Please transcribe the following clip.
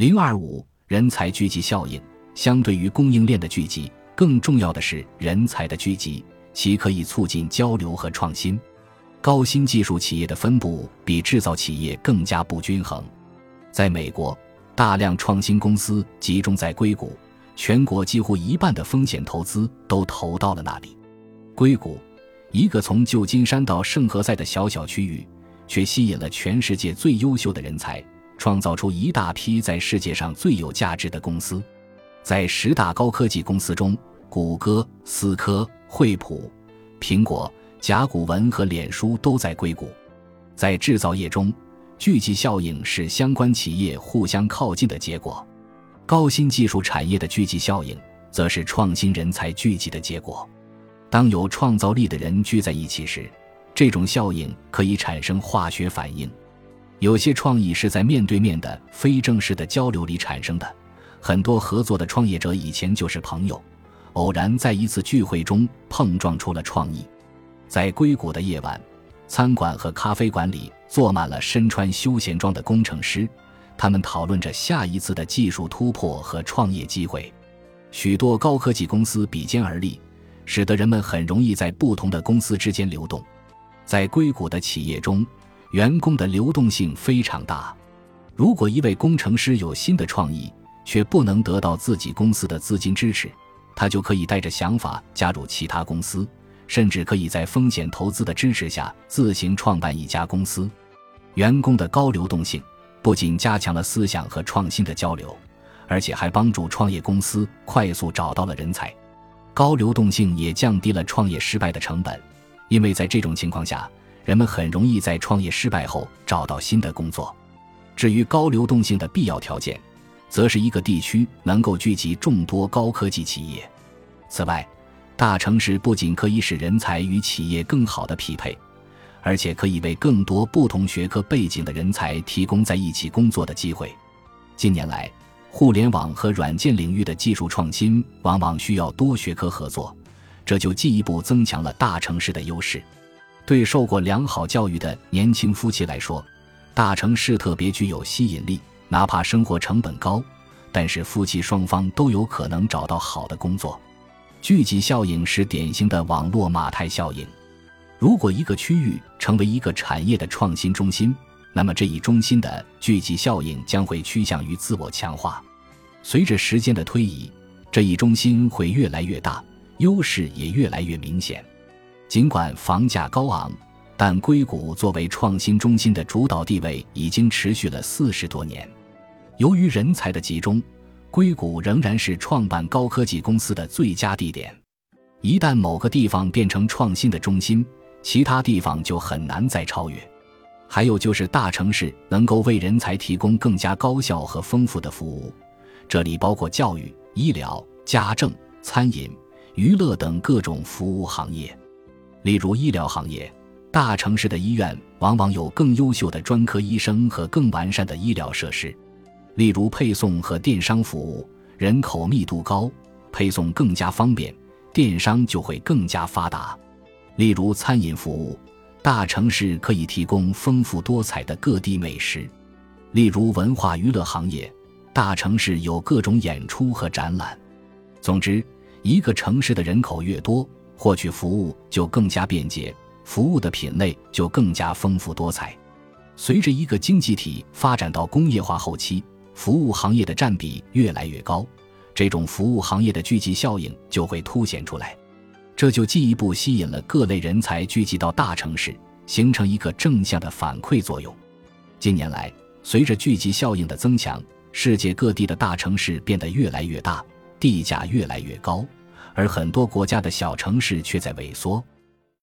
零二五人才聚集效应，相对于供应链的聚集，更重要的是人才的聚集，其可以促进交流和创新。高新技术企业的分布比制造企业更加不均衡。在美国，大量创新公司集中在硅谷，全国几乎一半的风险投资都投到了那里。硅谷，一个从旧金山到圣何塞的小小区域，却吸引了全世界最优秀的人才。创造出一大批在世界上最有价值的公司，在十大高科技公司中，谷歌、思科、惠普、苹果、甲骨文和脸书都在硅谷。在制造业中，聚集效应是相关企业互相靠近的结果；高新技术产业的聚集效应，则是创新人才聚集的结果。当有创造力的人聚在一起时，这种效应可以产生化学反应。有些创意是在面对面的非正式的交流里产生的，很多合作的创业者以前就是朋友，偶然在一次聚会中碰撞出了创意。在硅谷的夜晚，餐馆和咖啡馆里坐满了身穿休闲装的工程师，他们讨论着下一次的技术突破和创业机会。许多高科技公司比肩而立，使得人们很容易在不同的公司之间流动。在硅谷的企业中。员工的流动性非常大。如果一位工程师有新的创意，却不能得到自己公司的资金支持，他就可以带着想法加入其他公司，甚至可以在风险投资的支持下自行创办一家公司。员工的高流动性不仅加强了思想和创新的交流，而且还帮助创业公司快速找到了人才。高流动性也降低了创业失败的成本，因为在这种情况下。人们很容易在创业失败后找到新的工作。至于高流动性的必要条件，则是一个地区能够聚集众多高科技企业。此外，大城市不仅可以使人才与企业更好的匹配，而且可以为更多不同学科背景的人才提供在一起工作的机会。近年来，互联网和软件领域的技术创新往往需要多学科合作，这就进一步增强了大城市的优势。对受过良好教育的年轻夫妻来说，大城市特别具有吸引力。哪怕生活成本高，但是夫妻双方都有可能找到好的工作。聚集效应是典型的网络马太效应。如果一个区域成为一个产业的创新中心，那么这一中心的聚集效应将会趋向于自我强化。随着时间的推移，这一中心会越来越大，优势也越来越明显。尽管房价高昂，但硅谷作为创新中心的主导地位已经持续了四十多年。由于人才的集中，硅谷仍然是创办高科技公司的最佳地点。一旦某个地方变成创新的中心，其他地方就很难再超越。还有就是大城市能够为人才提供更加高效和丰富的服务，这里包括教育、医疗、家政、餐饮、娱乐等各种服务行业。例如医疗行业，大城市的医院往往有更优秀的专科医生和更完善的医疗设施；例如配送和电商服务，人口密度高，配送更加方便，电商就会更加发达；例如餐饮服务，大城市可以提供丰富多彩的各地美食；例如文化娱乐行业，大城市有各种演出和展览。总之，一个城市的人口越多，获取服务就更加便捷，服务的品类就更加丰富多彩。随着一个经济体发展到工业化后期，服务行业的占比越来越高，这种服务行业的聚集效应就会凸显出来，这就进一步吸引了各类人才聚集到大城市，形成一个正向的反馈作用。近年来，随着聚集效应的增强，世界各地的大城市变得越来越大，地价越来越高。而很多国家的小城市却在萎缩。